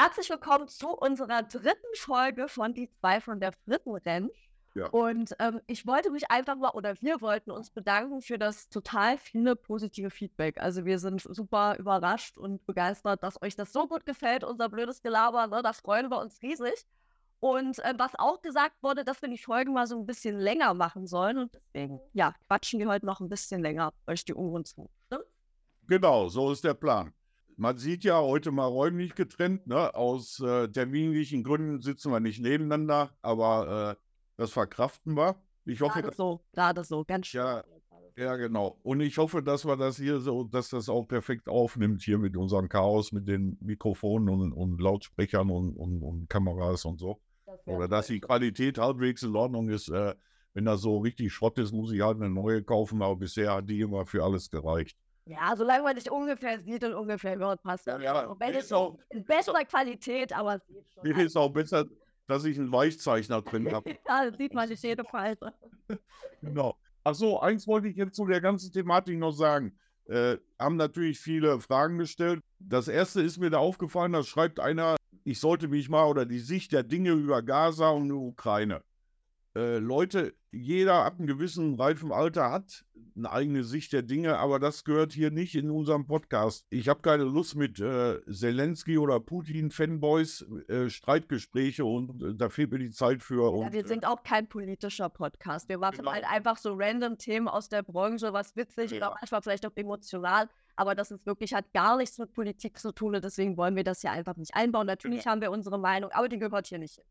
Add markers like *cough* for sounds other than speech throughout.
Herzlich willkommen zu unserer dritten Folge von Die zwei von der Frittenrenn. Ja. Und ähm, ich wollte mich einfach mal, oder wir wollten uns bedanken für das total viele positive Feedback. Also wir sind super überrascht und begeistert, dass euch das so gut gefällt, unser blödes Gelaber. Ne? Da freuen wir uns riesig. Und äh, was auch gesagt wurde, dass wir die Folgen mal so ein bisschen länger machen sollen. Und deswegen, ja, quatschen wir heute noch ein bisschen länger euch die Uhren zu. Ne? Genau, so ist der Plan. Man sieht ja heute mal räumlich getrennt. Ne? Aus äh, terminlichen Gründen sitzen wir nicht nebeneinander, aber äh, das verkraften wir. Ich hoffe, gerade so, gerade so, ganz schön. Ja, ja, genau. Und ich hoffe, dass wir das hier so, dass das auch perfekt aufnimmt hier mit unserem Chaos, mit den Mikrofonen und, und Lautsprechern und, und, und, Kameras und so. Das Oder dass die Qualität halbwegs in Ordnung ist. Äh, wenn das so richtig Schrott ist, muss ich halt eine neue kaufen, aber bisher hat die immer für alles gereicht. Ja, solange man sich ungefähr sieht und ungefähr hört, passt das. Ja. Wenn es auch, in bester Qualität, aber es sieht schon. Mir ist auch besser, dass ich einen Weichzeichner drin habe. *laughs* ja, sieht man nicht jede Falte. *laughs* genau. Achso, eins wollte ich jetzt zu der ganzen Thematik noch sagen. Äh, haben natürlich viele Fragen gestellt. Das erste ist mir da aufgefallen, da schreibt einer, ich sollte mich mal oder die Sicht der Dinge über Gaza und die Ukraine. Äh, Leute, jeder ab einem gewissen reifen Alter hat eine eigene Sicht der Dinge, aber das gehört hier nicht in unserem Podcast. Ich habe keine Lust mit äh, Zelensky oder Putin-Fanboys, äh, Streitgespräche und äh, da fehlt mir die Zeit für. Ja, wir sind auch kein politischer Podcast. Wir machen genau. halt einfach so random Themen aus der Branche, was witzig ja. oder manchmal vielleicht auch emotional. Aber das ist wirklich, hat gar nichts mit Politik zu tun und deswegen wollen wir das hier einfach nicht einbauen. Natürlich ja. haben wir unsere Meinung, aber die gehört hier nicht hin.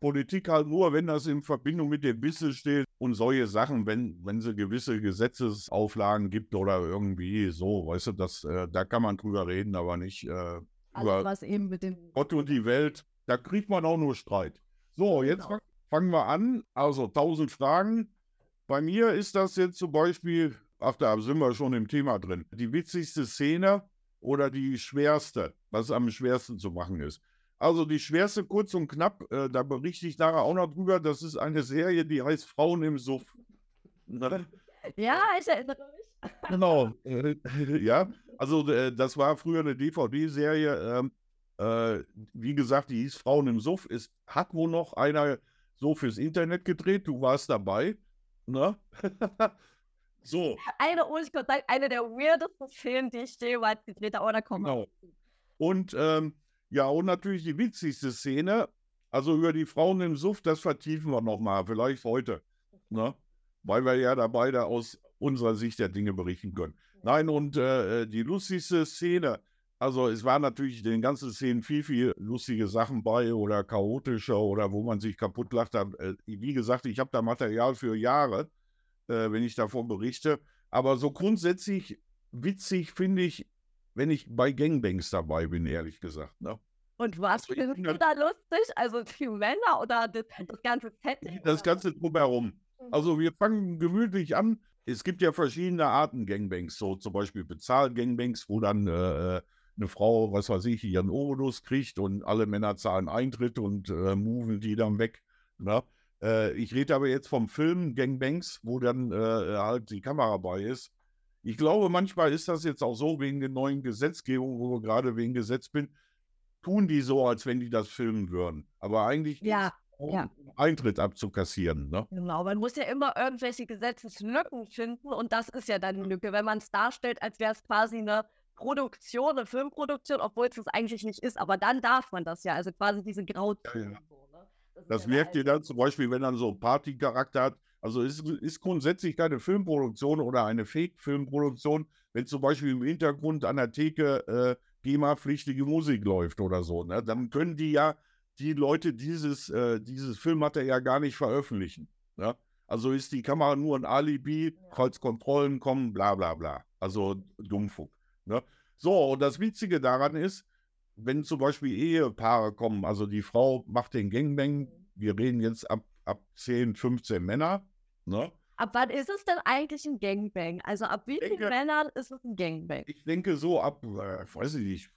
Politik halt nur, wenn das in Verbindung mit dem Business steht und solche Sachen, wenn, wenn sie gewisse Gesetzesauflagen gibt oder irgendwie so, weißt du, das, äh, da kann man drüber reden, aber nicht äh, über was eben mit dem Gott und die Welt. Da kriegt man auch nur Streit. So, jetzt genau. fangen wir an. Also tausend Fragen. Bei mir ist das jetzt zum Beispiel, ach, da sind wir schon im Thema drin, die witzigste Szene oder die schwerste, was am schwersten zu machen ist. Also die schwerste kurz und knapp, äh, da berichte ich nachher auch noch drüber. Das ist eine Serie, die heißt Frauen im Suff. Ne? Ja, ich erinnere mich. Genau, äh, *laughs* ja. Also äh, das war früher eine DVD-Serie. Ähm, äh, wie gesagt, die hieß Frauen im Suff. Es hat wohl noch einer so fürs Internet gedreht. Du warst dabei. Ne? *laughs* so. Eine, eine der weirdesten Szenen, die ich jemals gedreht habe. Oder komm. Genau. Und ähm, ja, und natürlich die witzigste Szene, also über die Frauen im Suff, das vertiefen wir nochmal, vielleicht heute. Ne? Weil wir ja da aus unserer Sicht der Dinge berichten können. Nein, und äh, die lustigste Szene, also es waren natürlich in den ganzen Szenen viel, viel lustige Sachen bei oder chaotischer oder wo man sich kaputt lacht. Äh, wie gesagt, ich habe da Material für Jahre, äh, wenn ich davon berichte. Aber so grundsätzlich witzig finde ich wenn ich bei Gangbangs dabei bin, ehrlich gesagt. Ne? Und was also findest du da lustig? Also die Männer oder das, das ganze Setting? Das ganze drumherum. Mhm. Also wir fangen gemütlich an. Es gibt ja verschiedene Arten Gangbangs, so zum Beispiel Bezahl-Gangbangs, wo dann äh, äh, eine Frau, was weiß ich, ihren Obolus kriegt und alle Männer zahlen Eintritt und äh, moven die dann weg. Ne? Äh, ich rede aber jetzt vom Film Gangbangs, wo dann äh, halt die Kamera bei ist ich glaube, manchmal ist das jetzt auch so wegen der neuen Gesetzgebung, wo wir gerade wegen Gesetz bin, tun die so, als wenn die das filmen würden. Aber eigentlich ja, ja. Eintritt abzukassieren. Ne? Genau, man muss ja immer irgendwelche Gesetzeslücken finden und das ist ja dann die Lücke, wenn man es darstellt, als wäre es quasi eine Produktion, eine Filmproduktion, obwohl es das eigentlich nicht ist. Aber dann darf man das ja, also quasi diese Grauzone. Ja, ja. Ne? Das, das merkt ihr dann zum Beispiel, wenn dann so Partycharakter hat, also ist, ist grundsätzlich keine Filmproduktion oder eine Fake-Filmproduktion, wenn zum Beispiel im Hintergrund an der Theke äh, GEMA-pflichtige Musik läuft oder so. Ne? Dann können die ja die Leute dieses, äh, dieses Filmmaterial gar nicht veröffentlichen. Ne? Also ist die Kamera nur ein Alibi, falls Kontrollen kommen, bla bla bla. Also Dummfug. Ne? So, und das Witzige daran ist, wenn zum Beispiel Ehepaare kommen, also die Frau macht den Gangbang, wir reden jetzt ab, ab 10, 15 Männer, Ne? Ab wann ist es denn eigentlich ein Gangbang? Also ab wie vielen Männern ist es ein Gangbang? Ich denke so ab, äh, weiß ich nicht,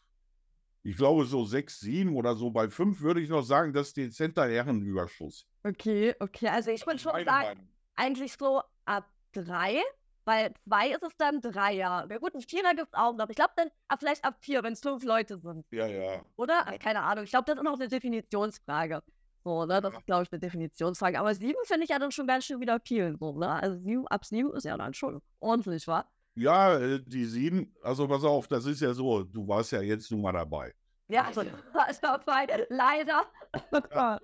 ich glaube so sechs, sieben oder so. Bei fünf würde ich noch sagen, das ist dezenter Herrenüberschuss. Okay, okay. Also ich würde schon sagen, Meinung. eigentlich so ab drei. Weil zwei ist es dann drei Jahre. Ja gut, ein Vierer gibt es auch noch. Ich glaube dann ab, vielleicht ab vier, wenn es fünf Leute sind. Ja, ja. Oder? Keine Ahnung. Ich glaube, das ist noch eine Definitionsfrage. So, ne? Das ist, glaube ich, eine Definitionsfrage. Aber sieben finde ich ja dann schon ganz schön wieder viel. So, ne? Also sieben, ab sieben ist ja dann schon ordentlich, wa? Ja, äh, die sieben, also pass auf, das ist ja so, du warst ja jetzt nun mal dabei. Ja, also *laughs* dabei, leider. *laughs* Ja,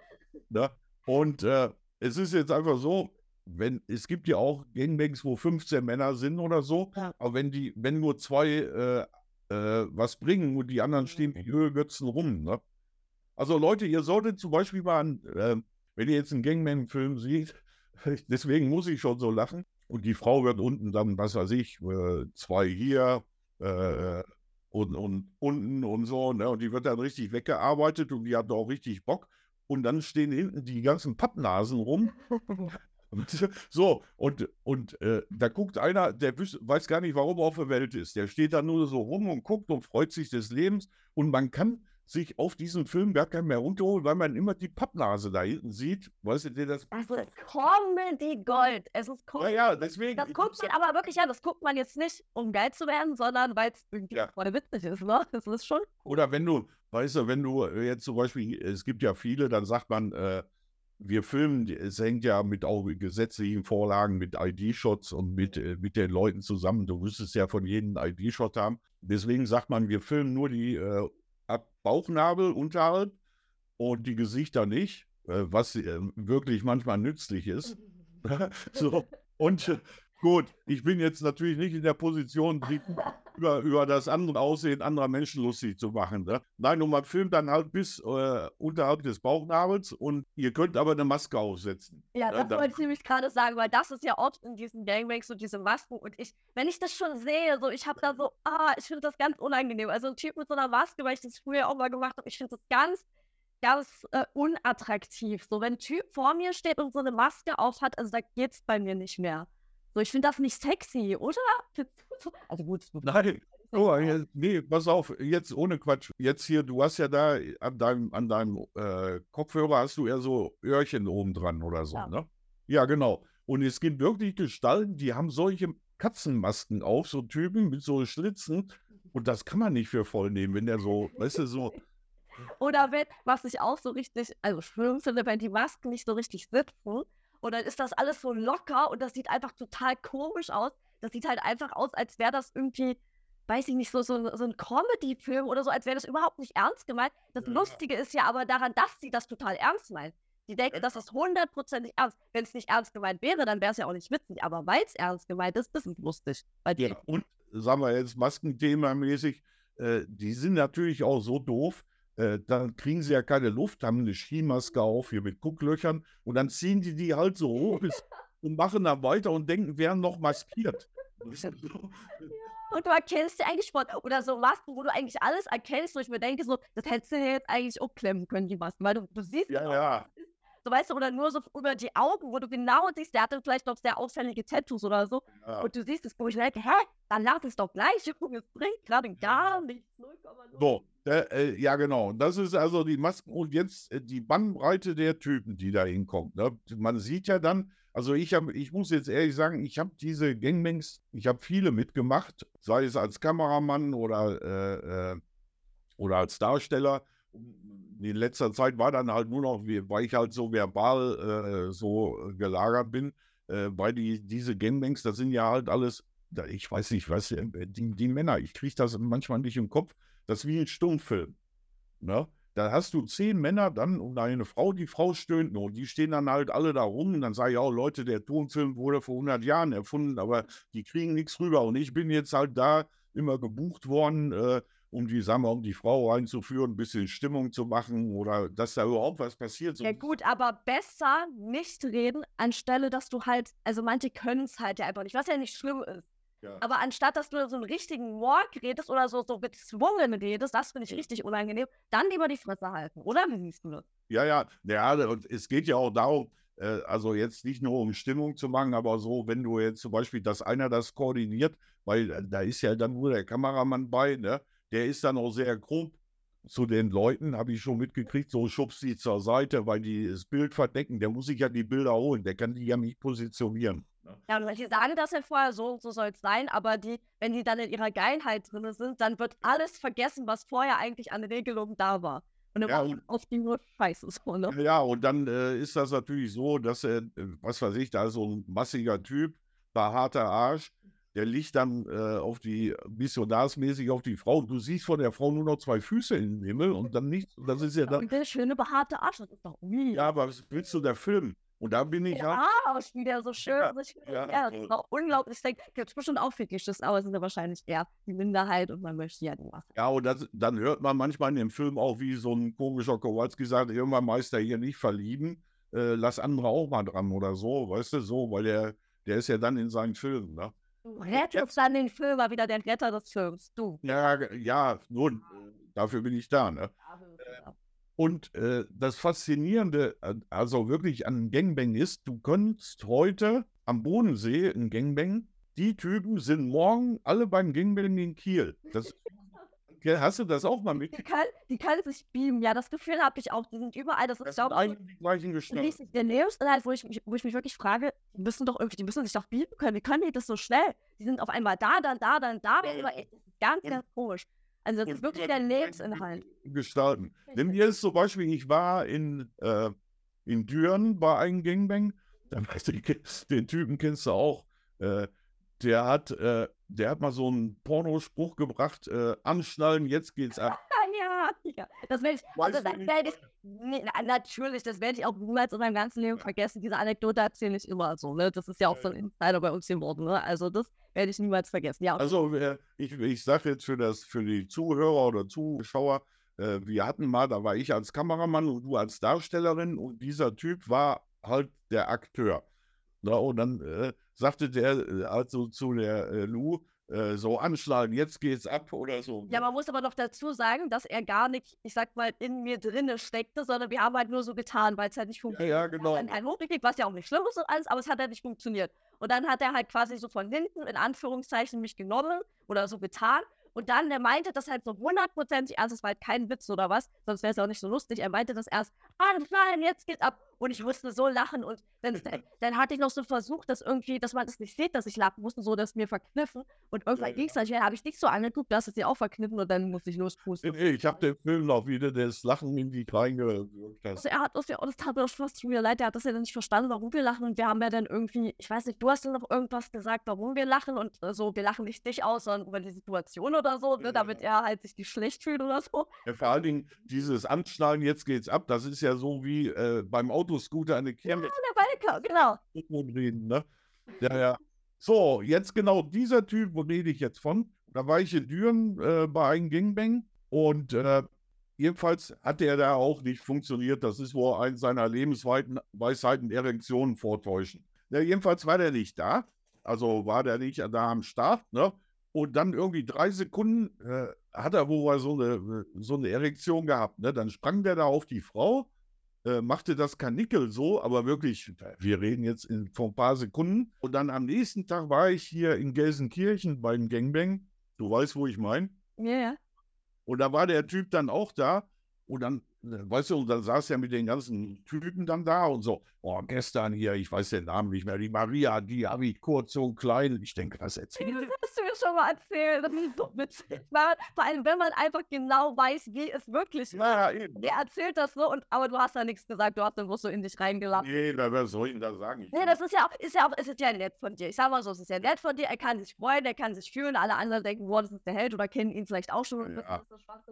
ne? Und äh, es ist jetzt einfach so, wenn, es gibt ja auch Gangbangs, wo 15 Männer sind oder so, ja. aber wenn die, wenn nur zwei äh, äh, was bringen und die anderen stehen wie Ölgötzen rum, ne? Also Leute, ihr solltet zum Beispiel mal, an, äh, wenn ihr jetzt einen Gangman-Film seht, *laughs* deswegen muss ich schon so lachen, und die Frau wird unten dann, was weiß ich, äh, zwei hier äh, und, und unten und so, ne? und die wird dann richtig weggearbeitet und die hat auch richtig Bock. Und dann stehen hinten die ganzen Pappnasen rum. *laughs* *laughs* so, und, und äh, da guckt einer, der weiß gar nicht, warum er auf der Welt ist. Der steht da nur so rum und guckt und freut sich des Lebens. Und man kann sich auf diesen Film gar keinen mehr runterholen, weil man immer die Pappnase da hinten sieht. Weißt du, das. Also Comedy Gold. Es ist Comedy. Ja, ja, deswegen. Das guckt man aber wirklich, ja, das guckt man jetzt nicht, um geil zu werden, sondern weil es irgendwie ja. voll witzig ist, ne? Das ist schon. Oder wenn du, weißt du, wenn du jetzt zum Beispiel, es gibt ja viele, dann sagt man, äh, wir filmen, es hängt ja mit auch gesetzlichen Vorlagen, mit ID-Shots und mit, äh, mit den Leuten zusammen. Du müsstest ja von jedem ID-Shot haben. Deswegen sagt man, wir filmen nur die äh, ab Bauchnabel, unterhalb und die Gesichter nicht, äh, was äh, wirklich manchmal nützlich ist. *laughs* *laughs* so, und äh, gut, ich bin jetzt natürlich nicht in der Position, *laughs* über, über das andere Aussehen anderer Menschen lustig zu machen. Ne? Nein, und man filmt dann halt bis äh, unterhalb des Bauchnabels und ihr könnt aber eine Maske aufsetzen. Ja, das ja, wollte ich nämlich gerade sagen, weil das ist ja oft in diesen Gangbangs so diese Masken und ich, wenn ich das schon sehe, so ich habe da so, ah, ich finde das ganz unangenehm. Also ein Typ mit so einer Maske, weil ich das früher auch mal gemacht habe, ich finde das ganz ganz äh, unattraktiv. So, wenn ein Typ vor mir steht und so eine Maske auf hat, also da geht's bei mir nicht mehr. So, ich finde das nicht sexy, oder? *laughs* Also gut. Nein. Oh, jetzt, nee, pass auf, jetzt ohne Quatsch. Jetzt hier, du hast ja da an deinem, an deinem äh, Kopfhörer hast du ja so Öhrchen oben dran oder so, ja. ne? Ja, genau. Und es gibt wirklich Gestalten, die haben solche Katzenmasken auf, so Typen mit so Schlitzen. Und das kann man nicht für voll nehmen, wenn der so, weißt du, so. Oder wenn, was ich auch so richtig, also schlimm finde, wenn die Masken nicht so richtig sitzen und dann ist das alles so locker und das sieht einfach total komisch aus. Das sieht halt einfach aus, als wäre das irgendwie, weiß ich nicht, so, so, so ein Comedy-Film oder so, als wäre das überhaupt nicht ernst gemeint. Das ja. Lustige ist ja aber daran, dass sie das total ernst meinen. Die denken, das ist hundertprozentig ernst. Wenn es nicht ernst gemeint wäre, dann wäre es ja auch nicht witzig. Aber weil es ernst gemeint ist, ist es lustig. Bei dir. Ja, und sagen wir jetzt Maskenthema-mäßig, äh, die sind natürlich auch so doof, äh, dann kriegen sie ja keine Luft, haben eine Skimaske auf, hier mit Gucklöchern und dann ziehen die die halt so hoch bis, *laughs* und machen dann weiter und denken, wären noch maskiert. *laughs* Und du erkennst ja eigentlich Sport oder so Masken, wo du eigentlich alles erkennst, wo ich mir denke, so, das hättest du jetzt eigentlich auch klemmen können, die Masken, weil du, du siehst ja, ja. So weißt du, oder nur so über die Augen, wo du genau siehst, der hatte vielleicht noch sehr auffällige Tattoos oder so. Ja. Und du siehst es, wo ich denke, hä, dann lass es doch gleich, Junge, *laughs* es bringt gerade gar nichts. 0,0. So, äh, ja, genau. Das ist also die Masken und jetzt äh, die Bandbreite der Typen, die da hinkommt. Ne? Man sieht ja dann, also ich habe, ich muss jetzt ehrlich sagen, ich habe diese Gangbangs, ich habe viele mitgemacht, sei es als Kameramann oder, äh, äh, oder als Darsteller. In letzter Zeit war dann halt nur noch, weil ich halt so verbal äh, so gelagert bin, äh, weil die, diese Gangbangs, das sind ja halt alles, ich weiß nicht, was, die, die Männer, ich kriege das manchmal nicht im Kopf, das ist wie ein Stummfilm. Ne? Da hast du zehn Männer dann und eine Frau, die Frau stöhnt nur. Und die stehen dann halt alle da rum. Und dann sage ich auch, Leute, der Tonfilm wurde vor 100 Jahren erfunden, aber die kriegen nichts rüber. Und ich bin jetzt halt da immer gebucht worden, äh, um die, sagen wir, um die Frau reinzuführen, ein bisschen Stimmung zu machen oder dass da überhaupt was passiert. So ja gut, aber besser nicht reden, anstelle, dass du halt, also manche können es halt ja einfach nicht, was ja nicht schlimm ist. Ja. Aber anstatt, dass du so einen richtigen Morg redest oder so, so gezwungen redest, das finde ich richtig unangenehm, dann lieber die Fresse halten, oder? Wie siehst du das? Ja, ja, ja, und es geht ja auch darum, äh, also jetzt nicht nur um Stimmung zu machen, aber so, wenn du jetzt zum Beispiel, dass einer das koordiniert, weil äh, da ist ja dann nur der Kameramann bei, ne? Der ist dann auch sehr grob zu den Leuten, habe ich schon mitgekriegt, so schubst sie zur Seite, weil die das Bild verdecken. Der muss sich ja die Bilder holen, der kann die ja nicht positionieren. Ja, und die sagen das ja vorher, so so soll es sein, aber die, wenn die dann in ihrer Geilheit drin sind, dann wird alles vergessen, was vorher eigentlich an Regelungen da war. Und dann ja, und, auf die nur Scheiße so, ne? Ja, und dann äh, ist das natürlich so, dass er, äh, was weiß ich, da ist so ein massiger Typ, behaarter Arsch, der liegt dann äh, auf die, missionarsmäßig auf die Frau. Du siehst von der Frau nur noch zwei Füße im Himmel und dann nichts. Und das ist ja dann. Und der schöne behaarte Arsch, das ist doch ui. Ja, aber was willst du der Film? Und da bin ich ja. Halt, Arsch, wie der so schön. Ja, ja, ja das ist auch unglaublich. Ich denke, gibt es bestimmt auch Fetisches, aber es sind ja wahrscheinlich eher die Minderheit und man möchte ja nur. Ja, und das, dann hört man manchmal in dem Film auch, wie so ein komischer Kowalski sagt: Irgendwann Meister hier nicht verlieben, äh, lass andere auch mal dran oder so, weißt du, so, weil der, der ist ja dann in seinen Filmen, ne? Du rettest dann den Film, war wieder der Retter des Films, du. Ja, ja, nun, dafür bin ich da, ne? Und äh, das Faszinierende, äh, also wirklich an Gangbang ist, du kannst heute am Bodensee ein Gangbang, die Typen sind morgen alle beim Gangbang in Kiel. Das Hast du das auch mal mit? Die kann, die kann sich beamen, ja, das Gefühl habe ich auch. Die sind überall. Das ist, das glaube ich, die gleichen Gestalten. Der Neos-Inhalt, wo ich, wo ich mich wirklich frage, die müssen doch irgendwie, die müssen sich doch beamen können. Wie können die das so schnell? Die sind auf einmal da, dann da, dann da. Ja, ist ganz, ganz komisch. Also das ist wirklich der Lebensinhalt. Gestalten. Nimm dir jetzt zum Beispiel, ich war in, äh, in Düren bei einem Gangbang. Dann weißt du, den Typen kennst du auch. Äh, der hat, äh, der hat mal so einen Pornospruch gebracht, äh, anschnallen, jetzt geht's *laughs* ab. ja, ja. Das werde ich, also, das werde ich nee, natürlich, das werde ich auch niemals in meinem ganzen Leben vergessen. Diese Anekdote erzähle ich immer so, ne? Das ist ja auch so ein Insider bei uns geworden, ne? Also das werde ich niemals vergessen. Ja. Also äh, ich, ich sage jetzt für das, für die Zuhörer oder Zuschauer, äh, wir hatten mal, da war ich als Kameramann und du als Darstellerin und dieser Typ war halt der Akteur. Na, und dann äh, sagte der also zu der äh, Lou, äh, so anschlagen, jetzt geht's ab oder so. Ja, man muss aber noch dazu sagen, dass er gar nicht, ich sag mal, in mir drinne steckte, sondern wir haben halt nur so getan, weil es halt nicht funktioniert. Ja, ja genau. Ein, ein hochgekriegt, was ja auch nicht schlimm ist und alles, aber es hat halt nicht funktioniert. Und dann hat er halt quasi so von hinten, in Anführungszeichen, mich genommen oder so getan. Und dann, er meinte das halt so hundertprozentig ernst, das war halt kein Witz oder was, sonst wäre es auch nicht so lustig. Er meinte das erst, ah, nein, jetzt geht's ab. Und ich musste so lachen und dann, dann hatte ich noch so versucht, dass irgendwie, dass man das nicht sieht, dass ich lachen musste, so dass mir verkniffen. Und irgendwann ja, ging es dann, ja. habe ich nicht so angeguckt, du hast es dir auch verkniffen und dann musste ich lospusten. Nee, ich habe den Film noch wieder das Lachen in die reingewirkt. Also er hat das ja, das tat mir schon wieder leid, er hat das ja dann nicht verstanden, warum wir lachen. Und wir haben ja dann irgendwie, ich weiß nicht, du hast dann noch irgendwas gesagt, warum wir lachen und so, also, wir lachen nicht dich aus, sondern über die Situation oder so, ne, damit er halt sich nicht schlecht fühlt oder so. Ja, vor allen Dingen dieses Anschnallen, jetzt geht's ab, das ist ja so wie äh, beim Autoscooter eine Kirche. Ja, der Balker, genau. Reden, ne? Ja, ja. So, jetzt genau dieser Typ, wo rede ich jetzt von? Da war ich in Düren äh, bei einem Gangbang und äh, jedenfalls hat der da auch nicht funktioniert. Das ist wohl ein seiner Lebensweisheiten Erektionen vortäuschen. Ja, jedenfalls war der nicht da. Also war der nicht da am Start, ne? Und dann irgendwie drei Sekunden äh, hat er wohl so eine, so eine Erektion gehabt. Ne? Dann sprang der da auf die Frau äh, machte das Kanickel so, aber wirklich, wir reden jetzt in, vor ein paar Sekunden. Und dann am nächsten Tag war ich hier in Gelsenkirchen beim Gangbang. Du weißt, wo ich meine? Ja, ja. Und da war der Typ dann auch da. Und dann weißt du, und dann saß er mit den ganzen Typen dann da und so, oh, gestern hier, ich weiß den Namen nicht mehr, die Maria, die habe ich kurz so klein. Ich denke, was erzählt Das hast du mir schon mal erzählt. Das ist doch witzig. *laughs* Vor allem, wenn man einfach genau weiß, wie es wirklich war. Ja, eben. Der erzählt das so, und, aber du hast da nichts gesagt, du hast dann bloß so in dich reingelassen. Nee, was soll ich denn da sagen? Ich nee, das ist ja auch, ist ja auch, ist ja nett von dir. Ich sag mal so, es ist ja nett von dir, er kann sich freuen, er kann sich fühlen, alle anderen denken, boah, das ist der Held oder kennen ihn vielleicht auch schon. Ja.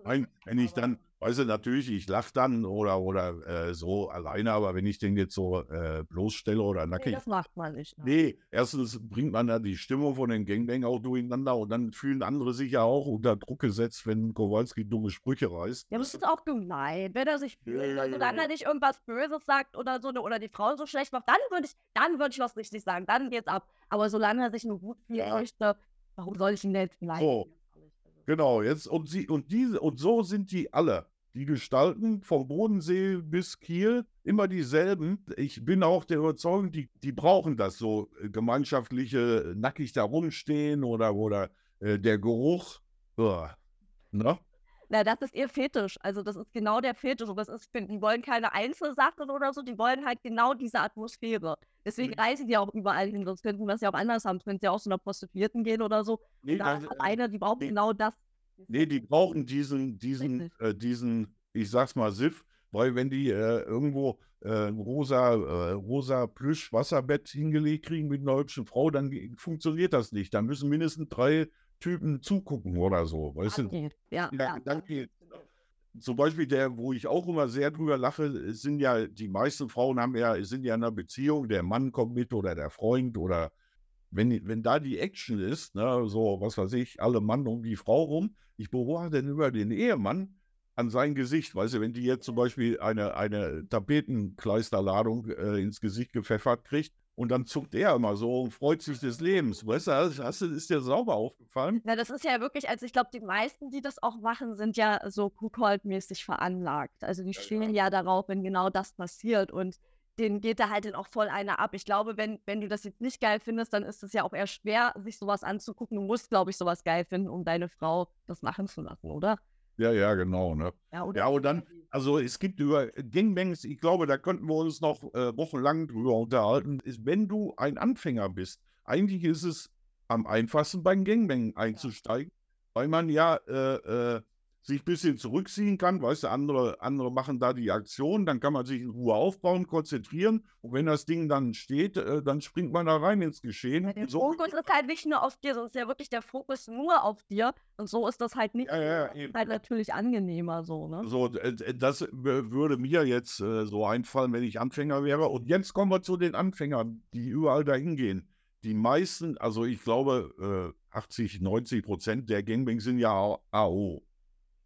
Nein, wenn ich dann, weißt du, natürlich, ich lache dann oder, oder äh, so alleine, aber wenn ich den jetzt so äh, bloßstelle oder nackig. Nee, das macht man nicht. Ne? Nee, erstens bringt man ja die Stimmung von den Gangbang auch durcheinander und dann fühlen andere sich ja auch unter Druck gesetzt, wenn Kowalski dumme Sprüche reißt. Ja, das ist auch gemein, wenn er sich fühlt, ja, also dann er nicht irgendwas Böses sagt oder so, oder die Frau so schlecht macht, dann würde ich, dann würde ich was richtig sagen, dann geht's ab. Aber solange er sich nur gut fühlt, ja. warum soll ich ihn denn leiden? So. Genau, jetzt und sie und diese und so sind die alle. Die Gestalten vom Bodensee bis Kiel immer dieselben. Ich bin auch der Überzeugung, die, die brauchen das so äh, gemeinschaftliche nackig da rumstehen oder oder äh, der Geruch. Ja. Ne? Na, das ist ihr Fetisch. Also das ist genau der Fetisch. Und das ist, die wollen keine Einzelsachen oder so, die wollen halt genau diese Atmosphäre. Deswegen mhm. reisen die auch überall hin, sonst könnten wir das ja auch anders haben. Wenn sie auch zu einer Prostituierten gehen oder so. Nee, da ist einer, die brauchen nee, genau das. Nee, die brauchen diesen, diesen, äh, diesen, ich sag's mal, Siff, weil wenn die äh, irgendwo äh, rosa, äh, rosa Plüsch Wasserbett hingelegt kriegen mit einer hübschen Frau, dann funktioniert das nicht. Da müssen mindestens drei Typen zugucken oder so. Weißt du? Ja, ja, ja. Zum Beispiel der, wo ich auch immer sehr drüber lache, sind ja, die meisten Frauen haben ja, sind ja in einer Beziehung, der Mann kommt mit oder der Freund oder wenn, wenn da die Action ist, ne, so, was weiß ich, alle Mann um die Frau rum, ich beobachte dann über den Ehemann an sein Gesicht, weißt du, wenn die jetzt zum Beispiel eine, eine Tapetenkleisterladung äh, ins Gesicht gepfeffert kriegt, und dann zuckt er immer so und freut sich des Lebens. Weißt du, hast, ist dir sauber aufgefallen? Ja, das ist ja wirklich, also ich glaube, die meisten, die das auch machen, sind ja so Kuckold-mäßig veranlagt. Also die stehen ja, ja darauf, wenn genau das passiert. Und denen geht da halt dann auch voll einer ab. Ich glaube, wenn, wenn du das jetzt nicht geil findest, dann ist es ja auch eher schwer, sich sowas anzugucken. Du musst, glaube ich, sowas geil finden, um deine Frau das machen zu lassen, oder? Ja, ja, genau. Ne? Ja, ja, und dann, also es gibt über Gangbangs, ich glaube, da könnten wir uns noch äh, wochenlang drüber unterhalten, ist, wenn du ein Anfänger bist, eigentlich ist es am einfachsten beim Gangbang einzusteigen, ja. weil man ja äh, äh, sich ein bisschen zurückziehen kann. Weißt du, andere, andere machen da die Aktion, dann kann man sich in Ruhe aufbauen, konzentrieren. Und wenn das Ding dann steht, äh, dann springt man da rein ins Geschehen. Ja, der so Fokus ist halt nicht nur auf dir, sondern ist ja wirklich der Fokus nur auf dir. Und so ist das halt nicht. Ja, ja, halt natürlich angenehmer so, ne? So, äh, das würde mir jetzt äh, so einfallen, wenn ich Anfänger wäre. Und jetzt kommen wir zu den Anfängern, die überall dahin gehen. Die meisten, also ich glaube, 80, 90 Prozent der Gangbangs sind ja AO.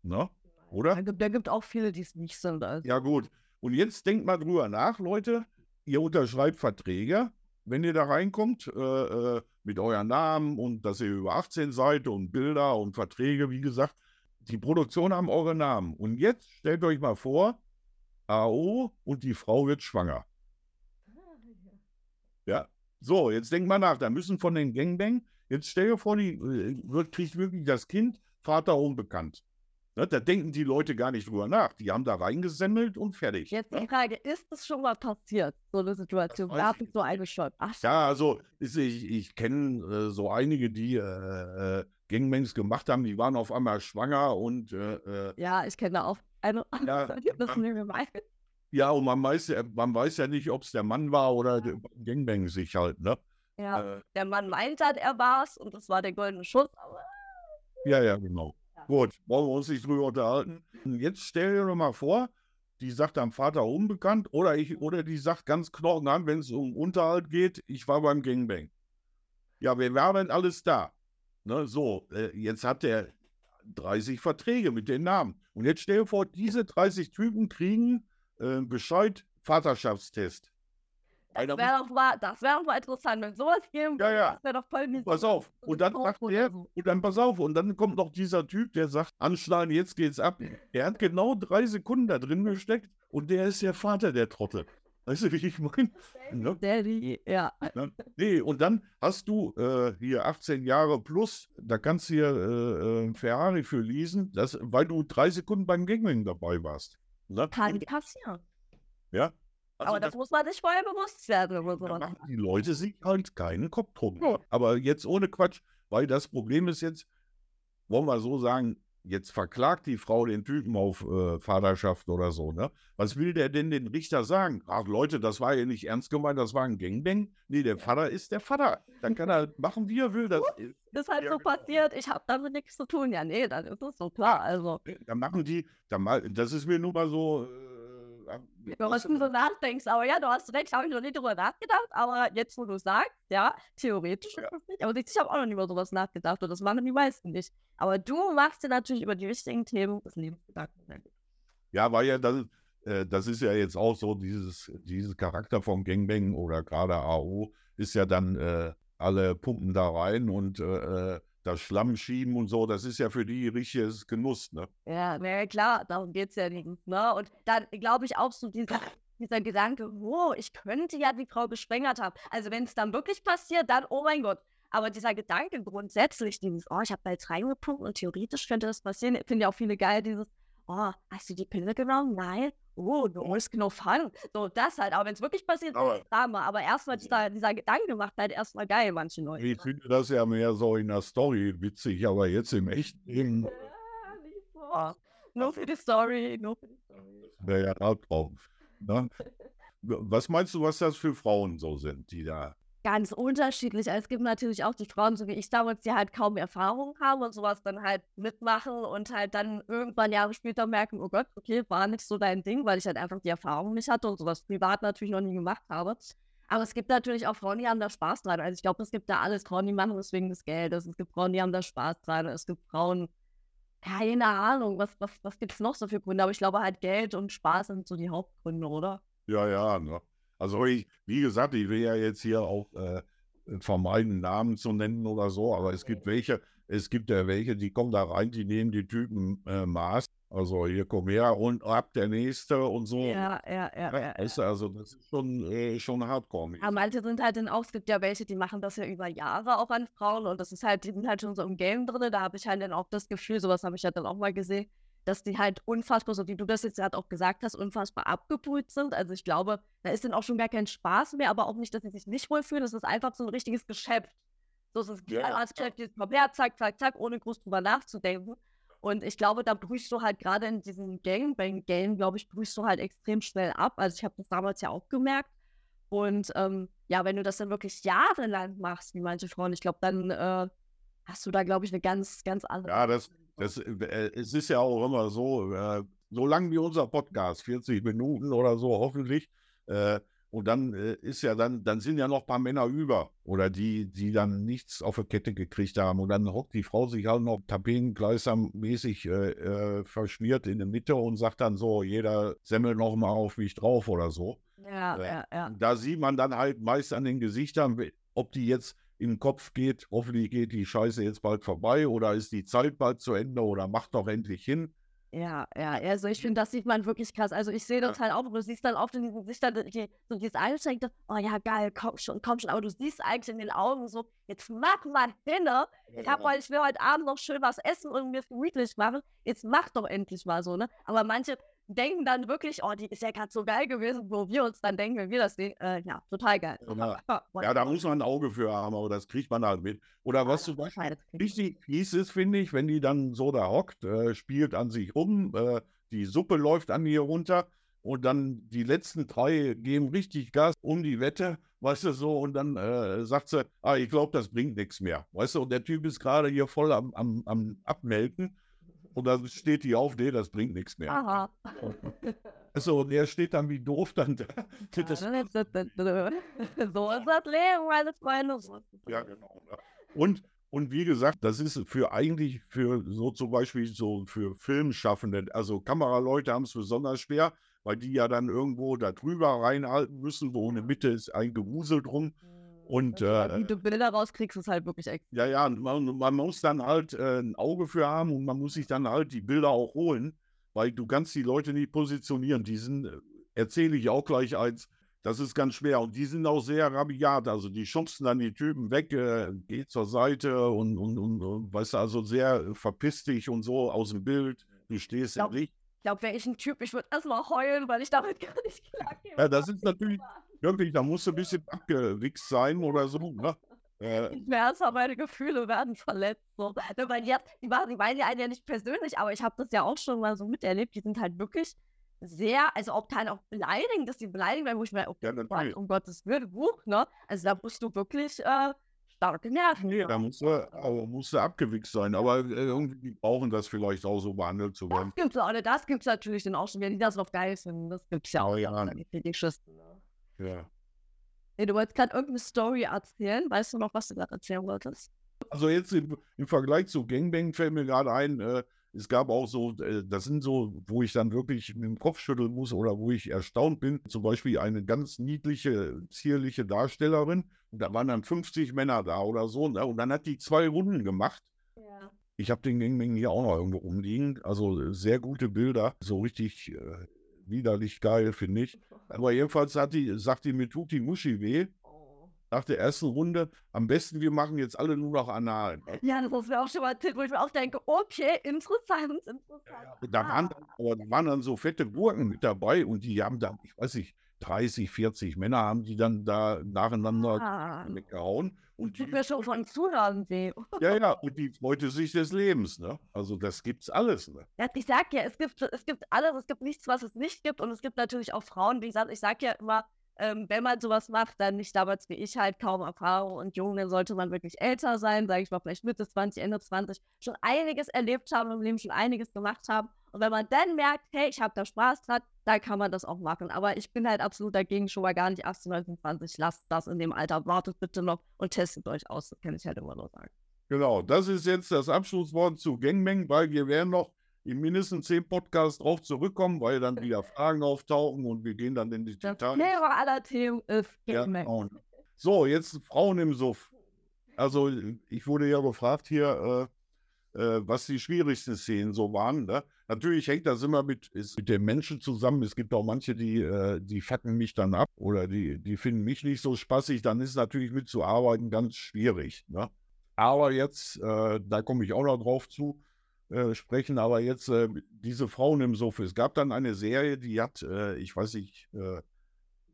Ne? Oder? Da gibt, da gibt auch viele, die es nicht sind. Also. Ja, gut. Und jetzt denkt mal drüber nach, Leute. Ihr unterschreibt Verträge, wenn ihr da reinkommt, äh, äh, mit euren Namen und dass ihr über 18 seid und Bilder und Verträge, wie gesagt. Die Produktion haben eure Namen. Und jetzt stellt euch mal vor, AO und die Frau wird schwanger. Ja, so, jetzt denkt mal nach. Da müssen von den Gangbang, jetzt stell dir vor, die äh, kriegt wirklich das Kind, Vater unbekannt. Ne, da denken die Leute gar nicht drüber nach. Die haben da reingesemmelt und fertig. Jetzt ne? die Frage, ist das schon mal passiert, so eine Situation? Habe ich so eingeschaut. Ja, also ich, ich kenne äh, so einige, die äh, äh, Gangbangs gemacht haben, die waren auf einmal schwanger und äh, äh Ja, ich kenne auch eine. *laughs* Ja, das man, ja, und man weiß ja, man weiß ja nicht, ob es der Mann war oder ja. Gangbang sich halt, ne? Ja, äh, der Mann meinte, er war es und das war der goldene Schuss, aber. Ja, ja, genau. Gut, wollen wir uns nicht drüber unterhalten. Jetzt stell dir doch mal vor, die sagt am Vater unbekannt oder, ich, oder die sagt ganz knochen an, wenn es um Unterhalt geht, ich war beim Gangbang. Ja, wer war denn alles da? Ne, so, äh, jetzt hat der 30 Verträge mit den Namen. Und jetzt stell dir vor, diese 30 Typen kriegen äh, Bescheid, Vaterschaftstest. Das wäre doch, mal, doch mal interessant, wenn sowas geben ja, ja. Das wäre doch voll mies. Pass auf. Und dann sagt der, und dann pass auf, und dann kommt noch dieser Typ, der sagt, anschlagen, jetzt geht's ab. Er hat genau drei Sekunden da drin gesteckt und der ist der Vater der Trottel. Weißt du, wie ich meine? Ne? Daddy, ja. Ne? Nee, und dann hast du äh, hier 18 Jahre plus, da kannst du hier äh, äh Ferrari für leasen, das, weil du drei Sekunden beim Gangling dabei warst. Ne? Kann passieren. Ja, also aber das, das, muss man sich vorher bewusst werden. So. machen die Leute sich halt keinen Kopf drum. Ja. Aber jetzt ohne Quatsch, weil das Problem ist jetzt, wollen wir so sagen, jetzt verklagt die Frau den Typen auf äh, Vaterschaft oder so, ne? Was will der denn den Richter sagen? Ach Leute, das war ja nicht ernst gemeint, das war ein Gangbang. Nee, der Vater ist der Vater. Dann kann er *laughs* machen, wie er will. Das, das ist halt ja, so genau. passiert, ich habe damit nichts zu tun. Ja, nee, dann ist es so klar. Also. Dann machen die, dann mal, das ist mir nur mal so. Äh, was du so nachdenkst, aber ja, du hast recht, habe ich noch nicht drüber nachgedacht, aber jetzt, wo du sagst, ja, theoretisch ja. nicht, aber ich habe auch noch nie über sowas nachgedacht und das machen die meisten nicht. Aber du machst dir natürlich über die wichtigen Themen des Lebens Gedanken. Ja, weil ja das, äh, das ist ja jetzt auch so, dieses, dieses Charakter vom Gangbang oder gerade AO ist ja dann, äh, alle pumpen da rein und äh, äh das Schlamm schieben und so, das ist ja für die richtiges Genuss, ne? Ja, na klar, darum geht es ja nicht, ne? Und dann glaube ich auch so dieser, dieser Gedanke, oh, ich könnte ja die Frau geschwängert haben. Also wenn es dann wirklich passiert, dann, oh mein Gott. Aber dieser Gedanke grundsätzlich, dieses, oh, ich habe jetzt reingepumpt und theoretisch könnte das passieren, finde ja auch viele geil, dieses, oh, hast du die Pille genommen? Nein. Oh, no, ist genug fun. So, das halt. Aber wenn es wirklich passiert, aber, ist Drama. Aber erstmal dieser, dieser Gedanke macht halt erstmal geil, manche Leute. Ich finde das ja mehr so in der Story witzig, aber jetzt im echten Leben. Ja, nicht so. Nur für die Story, nur für die Story. Wäre ja Albtraum. Ne? Was meinst du, was das für Frauen so sind, die da ganz unterschiedlich. Es gibt natürlich auch die Frauen, so wie ich damals, die halt kaum Erfahrung haben und sowas dann halt mitmachen und halt dann irgendwann Jahre später merken, oh Gott, okay, war nicht so dein Ding, weil ich halt einfach die Erfahrung nicht hatte und sowas privat natürlich noch nie gemacht habe. Aber es gibt natürlich auch Frauen, die haben da Spaß dran. Also ich glaube, es gibt da alles Frauen, die machen deswegen das Geld. Es gibt Frauen, die haben da Spaß dran. Es gibt Frauen, keine Ahnung, was, was, was gibt es noch so für Gründe? Aber ich glaube halt Geld und Spaß sind so die Hauptgründe, oder? Ja, ja, ne? Also ich, wie gesagt, ich will ja jetzt hier auch äh, vermeiden, Namen zu nennen oder so, aber es gibt welche, es gibt ja welche, die kommen da rein, die nehmen die Typen äh, Maß. Also hier komm her und ab der nächste und so. Ja, ja, ja. ja, ist, also das ist schon, äh, schon hardcore. Ja, manche sind halt dann auch, es gibt ja welche, die machen das ja über Jahre auch an Frauen und das ist halt, die sind halt schon so im Game drin. Da habe ich halt dann auch das Gefühl, sowas habe ich ja dann auch mal gesehen, dass die halt unfassbar, so wie du das jetzt gerade auch gesagt hast, unfassbar abgebrüht sind. Also ich glaube, da ist dann auch schon gar kein Spaß mehr, aber auch nicht, dass sie sich nicht wohlfühlen. Das ist einfach so ein richtiges Geschäft. So ist es ja. als Geschäft, jetzt kommt her, zack, zack, zack, ohne groß drüber nachzudenken. Und ich glaube, da brüchst du halt gerade in diesem Gangbang-Game, glaube ich, brüchst du halt extrem schnell ab. Also ich habe das damals ja auch gemerkt. Und ähm, ja, wenn du das dann wirklich jahrelang machst, wie manche Frauen, ich glaube, dann äh, hast du da, glaube ich, eine ganz, ganz andere. Ja, das, das, äh, es ist ja auch immer so, äh, so lang wie unser Podcast, 40 Minuten oder so hoffentlich. Äh, und dann äh, ist ja dann, dann sind ja noch ein paar Männer über oder die, die dann nichts auf der Kette gekriegt haben. Und dann hockt die Frau sich halt noch tapetengleisermäßig äh, äh, verschmiert in der Mitte und sagt dann so, jeder semmelt noch mal auf mich drauf oder so. Ja, äh, ja, ja. Da sieht man dann halt meist an den Gesichtern, ob die jetzt in den Kopf geht, hoffentlich geht die Scheiße jetzt bald vorbei oder ist die Zeit bald zu Ende oder macht doch endlich hin. Ja, ja, also ich finde, das sieht man wirklich krass. Also ich sehe das halt auch, du siehst dann oft in diesen Gesichtern die, so dieses Einschränkte, oh ja, geil, komm schon, komm schon, aber du siehst eigentlich in den Augen so, jetzt mach mal hin, ne? Ich, hab heute, ich will heute Abend noch schön was essen und mir gemütlich machen, jetzt mach doch endlich mal so, ne? Aber manche, denken dann wirklich, oh, die ist ja gerade so geil gewesen, wo wir uns dann denken, wenn wir das sehen, äh, ja, total geil. Ja, *laughs* ja, da muss man ein Auge für haben, aber das kriegt man halt mit. Oder was zum Beispiel richtig fies ist, finde ich, wenn die dann so da hockt, äh, spielt an sich rum, äh, die Suppe läuft an ihr runter und dann die letzten drei geben richtig Gas um die Wette, weißt du so, und dann äh, sagt sie, ah, ich glaube, das bringt nichts mehr, weißt du, und der Typ ist gerade hier voll am, am, am Abmelden und dann steht die auf, nee, das bringt nichts mehr. Aha. Also, und er steht dann wie doof dann da. *laughs* Das so ist das Leben, meine Freunde. Ja, genau. Und, und wie gesagt, das ist für eigentlich für so zum Beispiel so für Filmschaffende, also Kameraleute haben es besonders schwer, weil die ja dann irgendwo da drüber reinhalten müssen, wo in der Mitte ist ein Gewusel drum. Mhm. Und, äh, wie du Bilder rauskriegst, ist halt wirklich echt. Ja, ja, man, man muss dann halt äh, ein Auge für haben und man muss sich dann halt die Bilder auch holen, weil du kannst die Leute nicht positionieren. Die sind, äh, erzähle ich auch gleich eins, das ist ganz schwer. Und die sind auch sehr rabiat. Also die schubsen dann die Typen weg, äh, geht zur Seite und, und, und, und, weißt du, also sehr verpiss dich und so aus dem Bild. Du stehst glaub, im Licht. Ich glaube, wäre ich ein Typ, ich würde erstmal heulen, weil ich damit *laughs* gar nicht klarkäme. Ja, das ist natürlich, wirklich, da musst du ein bisschen abgewichst sein oder so. Ne? *laughs* Äh, ich merke, meine Gefühle werden verletzt. So. Ne, weil die, die, machen, die meinen ja einen ja nicht persönlich, aber ich habe das ja auch schon mal so miterlebt. Die sind halt wirklich sehr, also ob keiner auch beleidigen, dass die beleidigen werden, wo ich mir, oh, ja, Gott, um Gottes Willen, Buch, ne? Also da musst du wirklich äh, starke Nerven. Nee, da musst du, aber musst du abgewichst sein. Aber äh, irgendwie brauchen das vielleicht auch so behandelt zu werden. Das gibt's auch, das gibt's natürlich dann auch schon, wenn die das noch geil finden. Das gibt's ja auch. Ja, ja. Die Fetischisten, ne? Ja. Nee, du wolltest gerade irgendeine Story erzählen. Weißt du noch, was du gerade erzählen wolltest? Also jetzt im, im, Vergleich zu Gangbang fällt mir gerade ein, äh, es gab auch so, äh, das sind so, wo ich dann wirklich mit dem Kopf schütteln muss oder wo ich erstaunt bin. Zum Beispiel eine ganz niedliche, zierliche Darstellerin. Und da waren dann 50 Männer da oder so. Ne? Und dann hat die zwei Runden gemacht. Ja. Ich habe den Gangbang hier auch noch irgendwo rumliegen. Also sehr gute Bilder. So richtig äh, widerlich geil, finde ich. *laughs* Aber jedenfalls hat die, sagt die, mir tut die Muschi weh. Oh. nach der ersten Runde, am besten wir machen jetzt alle nur noch anal. Ja, das wäre auch schon mal ein Tipp, wo ich mir auch denke, okay, interessant, interessant. Ja, ja. Da, waren dann, aber da waren dann so fette Gurken mit dabei und die haben dann, ich weiß nicht, 30, 40 Männer haben die dann da nacheinander ah. weggehauen. Und Tut mir schon von Zuhören weh. Ja, ja, *laughs* und die freute sich des Lebens, ne? Also das gibt's alles, ne? Ja, ich sag ja, es gibt, es gibt alles, es gibt nichts, was es nicht gibt. Und es gibt natürlich auch Frauen, wie gesagt, ich sag ja immer, ähm, wenn man sowas macht, dann nicht damals wie ich halt kaum Erfahrung und jung, dann sollte man wirklich älter sein, sage ich mal, vielleicht Mitte 20, Ende 20, schon einiges erlebt haben im Leben, schon einiges gemacht haben. Und wenn man dann merkt, hey, ich habe da Spaß dran, dann kann man das auch machen. Aber ich bin halt absolut dagegen, schon mal gar nicht 18, 19, 20. Lasst das in dem Alter. Wartet bitte noch und testet euch aus. Das kann ich halt immer nur sagen. Genau, das ist jetzt das Abschlusswort zu Gangbang, weil wir werden noch in mindestens zehn Podcasts drauf zurückkommen, weil dann wieder Fragen auftauchen und wir gehen dann in die Details. Das Lehrer aller Themen ist Gangbang. Ja, so, jetzt Frauen im Suff. Also ich wurde ja gefragt hier, äh, äh, was die schwierigsten Szenen so waren. Ne? Natürlich hängt das immer mit, ist mit den Menschen zusammen. Es gibt auch manche, die, äh, die facken mich dann ab oder die, die finden mich nicht so spaßig. Dann ist natürlich mitzuarbeiten ganz schwierig. Ne? Aber jetzt, äh, da komme ich auch noch drauf zu, äh, sprechen, aber jetzt äh, diese Frauen im Sofa. Es gab dann eine Serie, die hat, ich weiß nicht,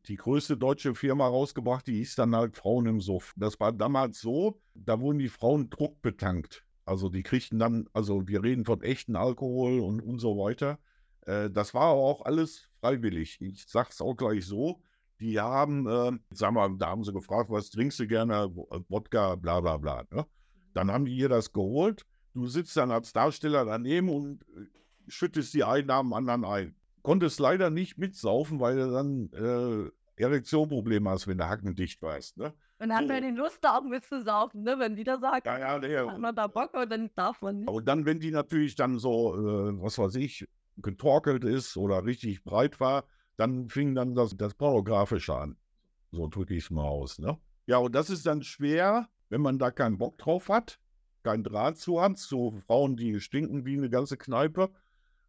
die größte deutsche Firma rausgebracht, die hieß dann halt Frauen im Sof. Das war damals so, da wurden die Frauen druckbetankt. Also die kriegten dann, also wir reden von echten Alkohol und, und so weiter. Äh, das war aber auch alles freiwillig. Ich sag's auch gleich so. Die haben, äh, sag mal, da haben sie gefragt, was trinkst du gerne? Wodka, bla bla bla. Ne? Dann haben die ihr das geholt. Du sitzt dann als Darsteller daneben und äh, schüttest die einen nach dem anderen ein. Konntest leider nicht mitsaufen, weil du dann äh, Erektionprobleme hast, wenn der Hacken dicht warst. Ne? Und dann hat man die Lust, da auch mitzusaufen, ne? wenn die da sagt, ja, ja, nee, hat man da Bock und dann darf man nicht. Und dann, wenn die natürlich dann so, äh, was weiß ich, getorkelt ist oder richtig breit war, dann fing dann das, das Pornografische an. So drücke ich es mal aus. Ne? Ja, und das ist dann schwer, wenn man da keinen Bock drauf hat, keinen Draht zu hat, so Frauen, die stinken wie eine ganze Kneipe.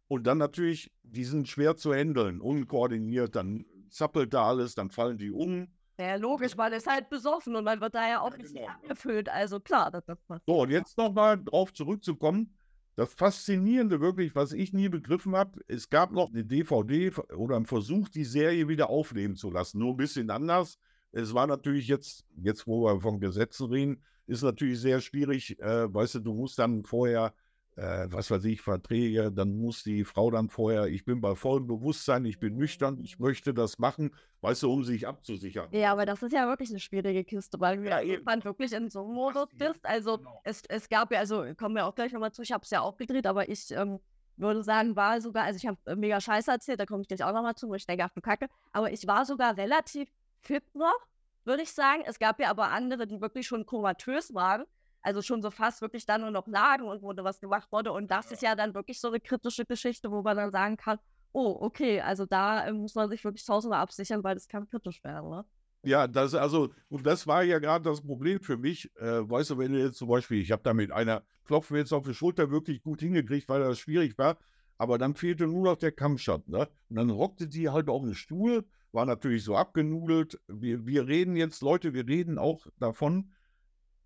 Und dann natürlich, die sind schwer zu handeln, unkoordiniert, dann zappelt da alles, dann fallen die um. Ja, logisch, man ist halt besoffen und man wird da ja auch nicht genau. angefüllt. Also klar, das, das passt. So, und jetzt nochmal drauf zurückzukommen. Das Faszinierende wirklich, was ich nie begriffen habe, es gab noch eine DVD oder einen Versuch, die Serie wieder aufleben zu lassen. Nur ein bisschen anders. Es war natürlich jetzt, jetzt wo wir von Gesetzen reden, ist natürlich sehr schwierig. Äh, weißt du, du musst dann vorher äh, was weiß ich, Verträge, dann muss die Frau dann vorher, ich bin bei vollem Bewusstsein, ich bin nüchtern, ich möchte das machen, weißt du, um sich abzusichern. Ja, aber das ist ja wirklich eine schwierige Kiste, weil du ja irgendwann wirklich in so einem Modus bist. Also genau. es, es gab ja, also kommen wir auch gleich nochmal zu, ich habe es ja auch gedreht, aber ich ähm, würde sagen, war sogar, also ich habe äh, mega Scheiße erzählt, da komme ich gleich auch nochmal zu, wo ich denke, ach du Kacke, aber ich war sogar relativ fit noch, würde ich sagen. Es gab ja aber andere, die wirklich schon komatös waren also schon so fast wirklich dann nur noch lagen und wurde was gemacht wurde. Und das ist ja dann wirklich so eine kritische Geschichte, wo man dann sagen kann, oh, okay, also da äh, muss man sich wirklich tausendmal absichern, weil das kann kritisch werden, ne? Ja, das also, und das war ja gerade das Problem für mich. Äh, weißt du, wenn du jetzt zum Beispiel, ich habe da mit einer Klopfen jetzt auf die Schulter wirklich gut hingekriegt, weil das schwierig war, aber dann fehlte nur noch der Kampfschatten. Ne? Und dann rockte die halt auf den Stuhl, war natürlich so abgenudelt. Wir, wir reden jetzt, Leute, wir reden auch davon,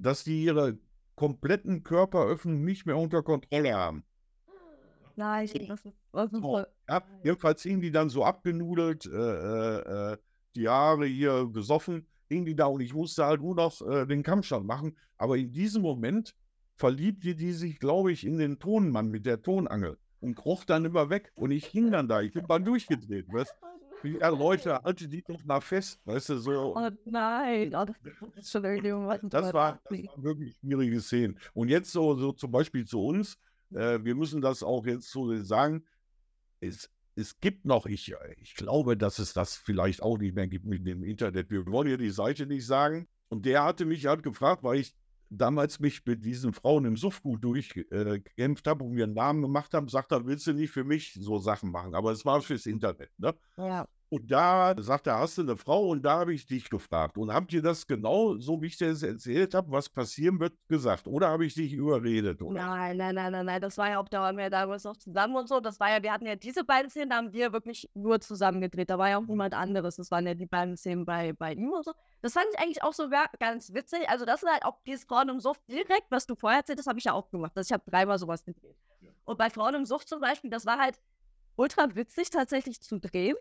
dass die ihre kompletten Körperöffnung nicht mehr unter Kontrolle haben. Nein, das ist, das ist voll. Ja, jedenfalls hingen die dann so abgenudelt, äh, äh, äh, die Haare hier gesoffen, hingen die da und ich musste halt nur noch äh, den Kampfstand machen. Aber in diesem Moment verliebte die sich, glaube ich, in den Tonmann mit der Tonangel und kroch dann immer weg. Und ich hing dann da, ich bin mal durchgedreht, weißt ja, Leute, halte die doch mal fest, weißt du, so. Oh nein, oh, das schon das war, das war wirklich schwierige Szenen. Und jetzt so, so zum Beispiel zu uns, äh, wir müssen das auch jetzt so sagen, es, es gibt noch, ich, ich glaube, dass es das vielleicht auch nicht mehr gibt mit dem Internet. Wir wollen ja die Seite nicht sagen. Und der hatte mich halt gefragt, weil ich damals mich mit diesen Frauen im Suffgut durchgekämpft habe und mir einen Namen gemacht habe, sagt er, willst du nicht für mich so Sachen machen? Aber es war fürs Internet. Ne? Ja. Und da sagt er, hast du eine Frau? Und da habe ich dich gefragt. Und habt ihr das genau so, wie ich dir das erzählt habe, was passieren wird, gesagt? Oder habe ich dich überredet? Oder? Nein, nein, nein, nein, nein. Das war ja auch, da waren wir damals noch zusammen und so. Das war ja, wir hatten ja diese beiden Szenen, da haben wir wirklich nur zusammen gedreht. Da war ja auch niemand anderes. Das waren ja die beiden Szenen bei, bei ihm und so. Das fand ich eigentlich auch so ganz witzig. Also, das ist halt auch dieses Frauen im Suft direkt, was du vorher erzählt hast, habe ich ja auch gemacht. Also, ich habe dreimal sowas gedreht. Ja. Und bei Frauen im Sucht zum Beispiel, das war halt ultra witzig tatsächlich zu drehen.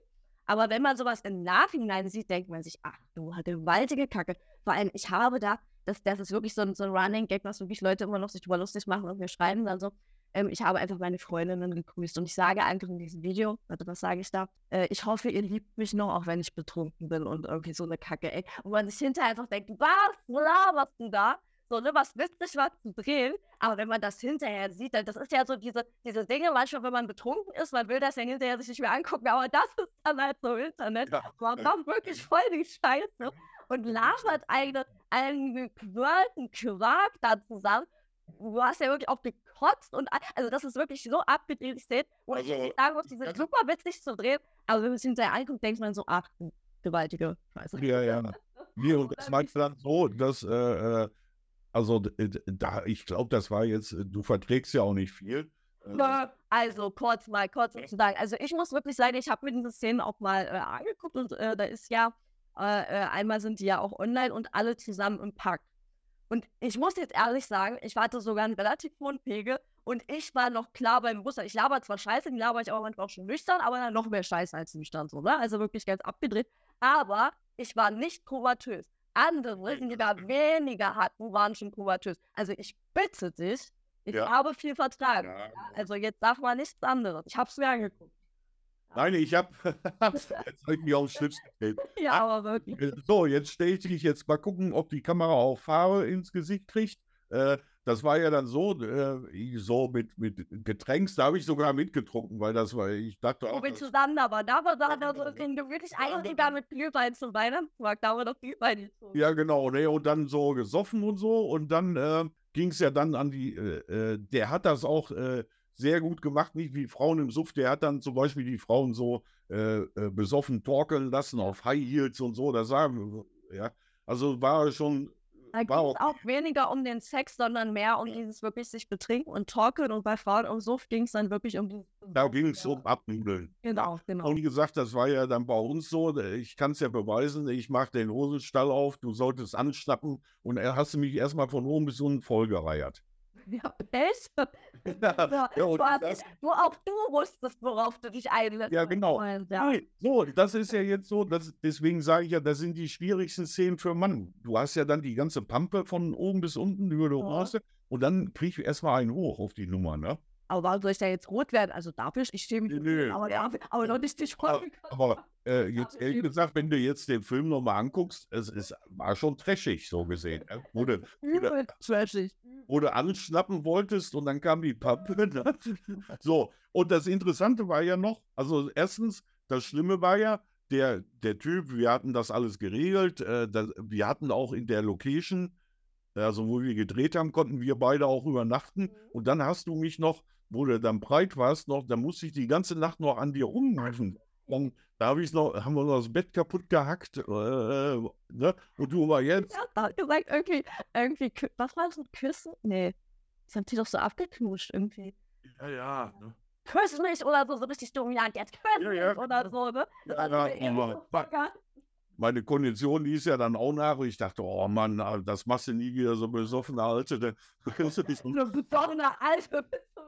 Aber wenn man sowas im Nachhinein sieht, denkt man sich, ach du, gewaltige Kacke. Vor allem, ich habe da, das, das ist wirklich so ein, so ein Running Gag, was wirklich Leute immer noch sich drüber lustig machen und mir schreiben dann so, ähm, ich habe einfach meine Freundinnen gegrüßt und ich sage einfach in diesem Video, warte, was sage ich da? Äh, ich hoffe, ihr liebt mich noch, auch wenn ich betrunken bin und irgendwie so eine Kacke, ey. Und man sich hinterher einfach denkt, was laberst du da? So, ne, was witzig war zu drehen, aber wenn man das hinterher sieht, dann, das ist ja so diese, diese Dinge, manchmal, wenn man betrunken ist, man will das ja hinterher sich nicht mehr angucken, aber das ist dann halt so Internet. Ja. Man macht wirklich voll die Scheiße und labert einen, einen gequirlten Quark da zusammen. Du hast ja wirklich auch gekotzt und also das ist wirklich so abgedreht, ich sehe, wo ich also, sagen muss, die sind super witzig zu drehen, aber wenn man sich hinterher anguckt, denkt man so, ach, gewaltige Scheiße. Ja, ja. Nee, und das meinst du dann so, dass äh, äh also äh, da, ich glaube, das war jetzt, äh, du verträgst ja auch nicht viel. Äh, also kurz mal, kurz zu sagen. Also ich muss wirklich sagen, ich habe mir diese Szenen auch mal äh, angeguckt und äh, da ist ja, äh, einmal sind die ja auch online und alle zusammen im Park. Und ich muss jetzt ehrlich sagen, ich hatte sogar einen relativ hohen Pegel und ich war noch klar beim Bewusstsein. Ich laber zwar scheiße, die laber ich aber manchmal auch schon nüchtern, aber dann noch mehr scheiße als nüchtern, so, ne? Also wirklich ganz abgedreht. Aber ich war nicht komatös. Andere, die da weniger hatten, waren schon komatös. Also ich bitte dich, ich ja. habe viel vertragen. Ja, genau. Also jetzt sag mal nichts anderes. Ich habe es mir angeguckt. Nein, ich habe *laughs* jetzt habe ich mich auf den Schlips getreten. *laughs* Ja, aber wirklich. Äh, so, jetzt stelle ich dich jetzt mal gucken, ob die Kamera auch Farbe ins Gesicht kriegt. Äh, das war ja dann so, äh, so mit, mit Getränks, da habe ich sogar mitgetrunken, weil das war, ich dachte auch. Wir zusammen, aber da war da so, wirklich *laughs* eigentlich da mit Glühwein zum Weihnachtsmarkt, da war doch Glühwein so. Ja, genau, ne, und dann so gesoffen und so und dann äh, ging es ja dann an die, äh, äh, der hat das auch äh, sehr gut gemacht, nicht wie Frauen im Suff, der hat dann zum Beispiel die Frauen so äh, besoffen torkeln lassen auf High Heels und so, das sagen, ja, also war schon da ging es auch weniger um den Sex, sondern mehr um dieses wirklich sich betrinken und talken. Und bei Frauen um Suft ging es dann wirklich um die. Da ging es um Abnudeln. Genau, genau. Und wie gesagt, das war ja dann bei uns so. Ich kann es ja beweisen. Ich mache den Hosenstall auf, du solltest anschnappen und er hast du mich erstmal von oben bis unten vollgereiert. Ja, echt? Ja, *laughs* ja, und das, nur auch du wusstest, worauf du dich einlässt. Ja, genau. Ja. So, das ist ja jetzt so, das, deswegen sage ich ja, das sind die schwierigsten Szenen für Mann. Du hast ja dann die ganze Pampe von oben bis unten über die ja. und dann krieg ich erstmal einen hoch auf die Nummer, ne? Aber warum soll ich da jetzt rot werden? Also dafür, ich stehe mich. Nee, aber, ja, aber noch nicht dich Aber, aber *laughs* äh, jetzt ehrlich gesagt, wenn du jetzt den Film nochmal anguckst, es ist, war schon trashig, so gesehen. *laughs* Äh? Wo, du, Übel trashig. Wo du anschnappen wolltest und dann kam die Pappe. Ne? *laughs* so, und das Interessante war ja noch, also erstens, das Schlimme war ja, der, der Typ, wir hatten das alles geregelt, äh, das, wir hatten auch in der Location, also wo wir gedreht haben, konnten wir beide auch übernachten. Mhm. Und dann hast du mich noch wo du dann breit warst, noch, da musste ich die ganze Nacht noch an dir rummachen. Dann, da habe ich noch, haben wir noch das Bett kaputt gehackt. Äh, ne? Und du war jetzt. Ja, du sagst irgendwie, irgendwie, was war das, ein Küssen? Nee. Das haben sie doch so abgeknuscht irgendwie. Ja, ja. Ne? Küss mich oder so, so richtig dominant, jetzt küss ja, ja. oder so, ne? Das ja, ja, aber, meine Kondition, die ist ja dann auch nach. Und ich dachte, oh Mann, ah, das machst du nie wieder so besoffene Alte. *laughs* Dich. Eine besoffene Alte,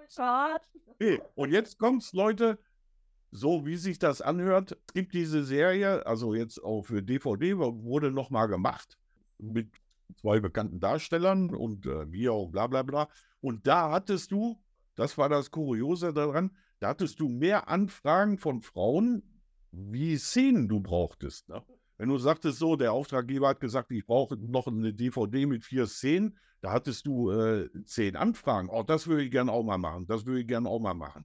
bescheuert? Okay, und jetzt kommt's, Leute, so wie sich das anhört. Es gibt diese Serie, also jetzt auch für DVD, wurde nochmal gemacht mit zwei bekannten Darstellern und äh, mir und bla bla bla. Und da hattest du, das war das Kuriose daran, da hattest du mehr Anfragen von Frauen, wie Szenen du brauchtest. Ne? Wenn du sagtest so, der Auftraggeber hat gesagt, ich brauche noch eine DVD mit vier Szenen, da hattest du äh, zehn Anfragen. Oh, das würde ich gerne auch mal machen. Das würde ich gerne auch mal machen.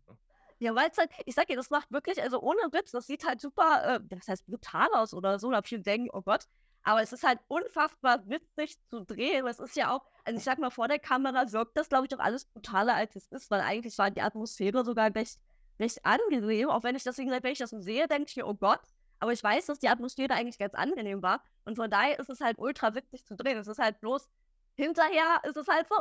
Ja, weil es halt, ich sag dir, das macht wirklich, also ohne Witz, das sieht halt super, äh, das heißt brutal aus oder so, da viele denken, oh Gott, aber es ist halt unfassbar witzig zu drehen. Es ist ja auch, also ich sag mal, vor der Kamera wirkt das, glaube ich, doch alles brutaler, als es ist, weil eigentlich war die Atmosphäre sogar recht, recht angenehm, auch wenn ich das, wenn ich das sehe, denke ich mir, oh Gott, Aber ich weiß, dass die Atmosphäre eigentlich ganz angenehm war. Und von daher ist es halt ultra witzig zu drehen. Es ist halt bloß, hinterher ist es halt so,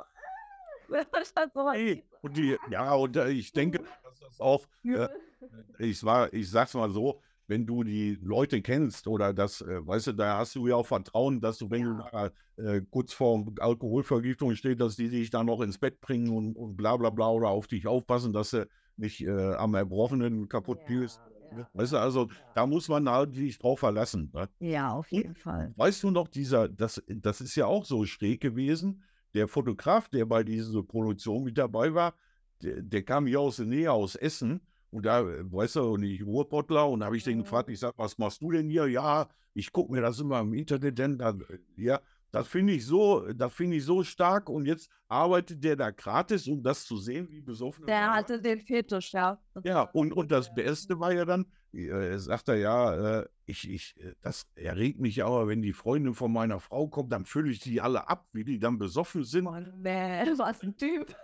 *laughs* halt so hey, und die, ja, und äh, ich denke, *laughs* dass das auch, äh, ich war, ich sag's mal so, wenn du die Leute kennst oder das, äh, weißt du, da hast du ja auch Vertrauen, dass du, wenn du da, äh, kurz vor Alkoholvergiftung steht, dass die dich dann noch ins Bett bringen und, und bla bla bla oder auf dich aufpassen, dass du nicht äh, am Erbrochenen kaputt ja, gehst. Ja. Weißt du, also da muss man sich drauf verlassen. Ne? Ja, auf jeden Fall. Weißt du noch, dieser, das, das ist ja auch so schräg gewesen. Der Fotograf, der bei dieser Produktion mit dabei war, der, der kam hier aus der Nähe, aus Essen und da, weißt du, und ich Ruhrpottler und habe ich den gefragt, ich sage, was machst du denn hier? Ja, ich gucke mir das immer im Internet denn dann, äh, ja, das finde ich so, das finde ich so stark und jetzt arbeitet der da gratis, um das zu sehen, wie besoffen. Der hatte den Fetisch, ja. Ja, und, und das Beste war ja dann, äh, sagt er ja, äh, ich, ich, äh, das erregt mich aber, wenn die Freundin von meiner Frau kommt, dann fülle ich die alle ab, wie die dann besoffen sind. Oh, nee, *laughs* was ein Typ.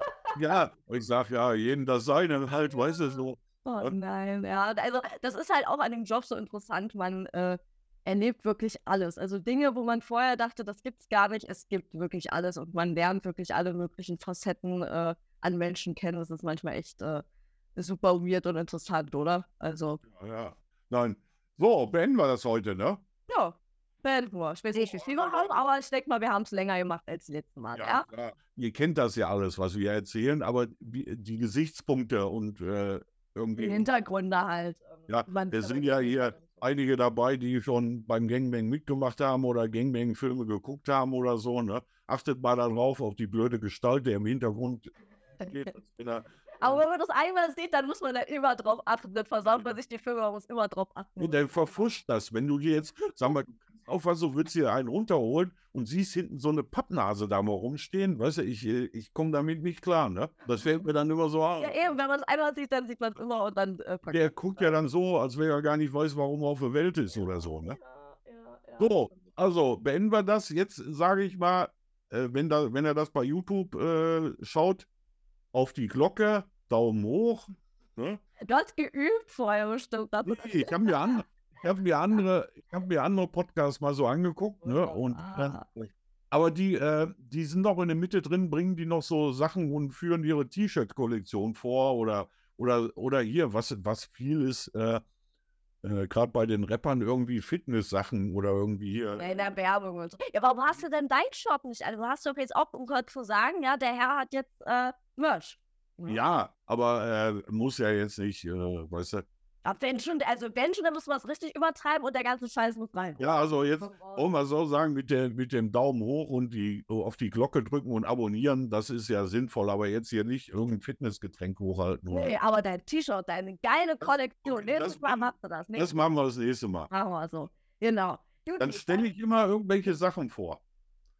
ja, und ich sage, ja, jeden das seine halt, weißt du, so. Oh nein, ja. Also das ist halt auch an dem Job so interessant. Man äh, erlebt wirklich alles. Also Dinge, wo man vorher dachte, das gibt's gar nicht, es gibt wirklich alles und man lernt wirklich alle möglichen Facetten äh, an Menschen kennen. Das ist manchmal echt äh, super weird und interessant, oder? Also. Ja, ja. Nein. So, beenden wir das heute, ne? Ja, beenden wir. Ich weiß nicht, wie viel wir haben, aber ich denke mal, wir haben es länger gemacht als letztes Mal. Ja, ja? Ihr kennt das ja alles, was wir erzählen, aber die, Gesichtspunkte und äh, irgendwie. Die Hintergründe halt. Ähm, ja, wir sind ja hier einige dabei, die schon beim Gangbang mitgemacht haben oder Gangbang-Filme geguckt haben oder so. Ne? Achtet mal darauf, auf die blöde Gestalt, der im Hintergrund geht. *laughs* Aber wenn man das einmal sieht, dann muss man da immer drauf achten. Dann versaut man sich die Filme, man muss immer drauf achten. Und dann verfuscht das. Wenn du dir jetzt, sag mal, auf was so würdest du einen runterholen und siehst hinten so eine Pappnase da mal rumstehen, weißt du, ich, äh, ich komme damit nicht klar, ne? Das fällt mir dann immer so an. *laughs* Ja, eben, wenn man es einmal sieht, dann sieht man es immer und dann. Äh, der guckt ja dann so, als wenn er gar nicht weiß, warum er auf der Welt ist oder so, ne? Ja, ja. So, also beenden wir das. Jetzt sage ich mal, äh, wenn, da, wenn er das bei YouTube äh, schaut, auf die Glocke, Daumen hoch. Ne? Du hast geübt vorher bestimmt. Nee, ich habe mir an, ich habe mir andere, ich habe mir andere Podcasts mal so angeguckt, ne? Und ah. äh, aber die, äh, die sind noch in der Mitte drin, bringen die noch so Sachen und führen ihre T-Shirt-Kollektion vor oder oder oder hier, was was viel ist, äh, äh, gerade bei den Rappern irgendwie Fitness-Sachen oder irgendwie hier. Ja, in der Werbung und so. Ja, warum hast du denn deinen Shop nicht? Also hast du jetzt auch um gehört zu sagen, ja, der Herr hat jetzt äh, Merch. Ja, aber äh, muss ja jetzt nicht, äh, weißt du, ja, wenn schon, also wenn schon, dann muss man es richtig übertreiben und der ganze Scheiß muss rein. Ja, also jetzt, um mal so sagen, mit, der, mit dem Daumen hoch und die auf die Glocke drücken und abonnieren, das ist ja sinnvoll, aber jetzt hier nicht irgendein Fitnessgetränk hochhalten. Oder? Nee, aber dein T-Shirt, deine geile Kollektion, nächstes Mal machst du das. Das machen wir das nächste Mal. Machen wir so, genau. Dann stelle ich immer irgendwelche Sachen vor.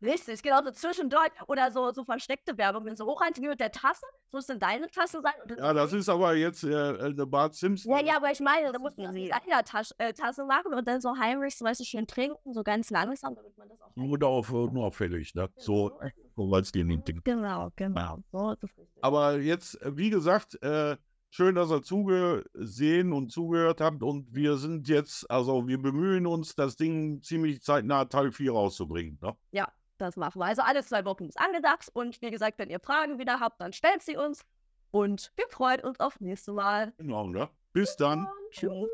Richtig, genau so zwischendurch oder so, so versteckte Werbung, wenn so hoch mit der Tasse, so ist denn deine Tasse sein. ja, das ist aber jetzt äh, eine Bart Simpson. Ja, ja, aber ich meine, da muss man die eine Tasse, äh, Tasse machen und dann so heimlich, so weißt du, schön trinken, so ganz langsam, damit man das auch. Nur, auf, nur auffällig, ne? So, so weil es dir nicht Genau, genau. So es. Aber jetzt, äh, wie gesagt, äh, schön, dass ihr zugesehen und zugehört habt. Und wir sind jetzt, also wir bemühen uns, das Ding ziemlich zeitnah Teil 4 rauszubringen. Ne? Ja, das machen wir. Also alle zwei Wochen ist angedacht. Und wie gesagt, wenn ihr Fragen wieder habt, dann stellt sie uns. Und wir freuen uns auf nächste Mal. Genau, ne? Bis dann. Tschüss.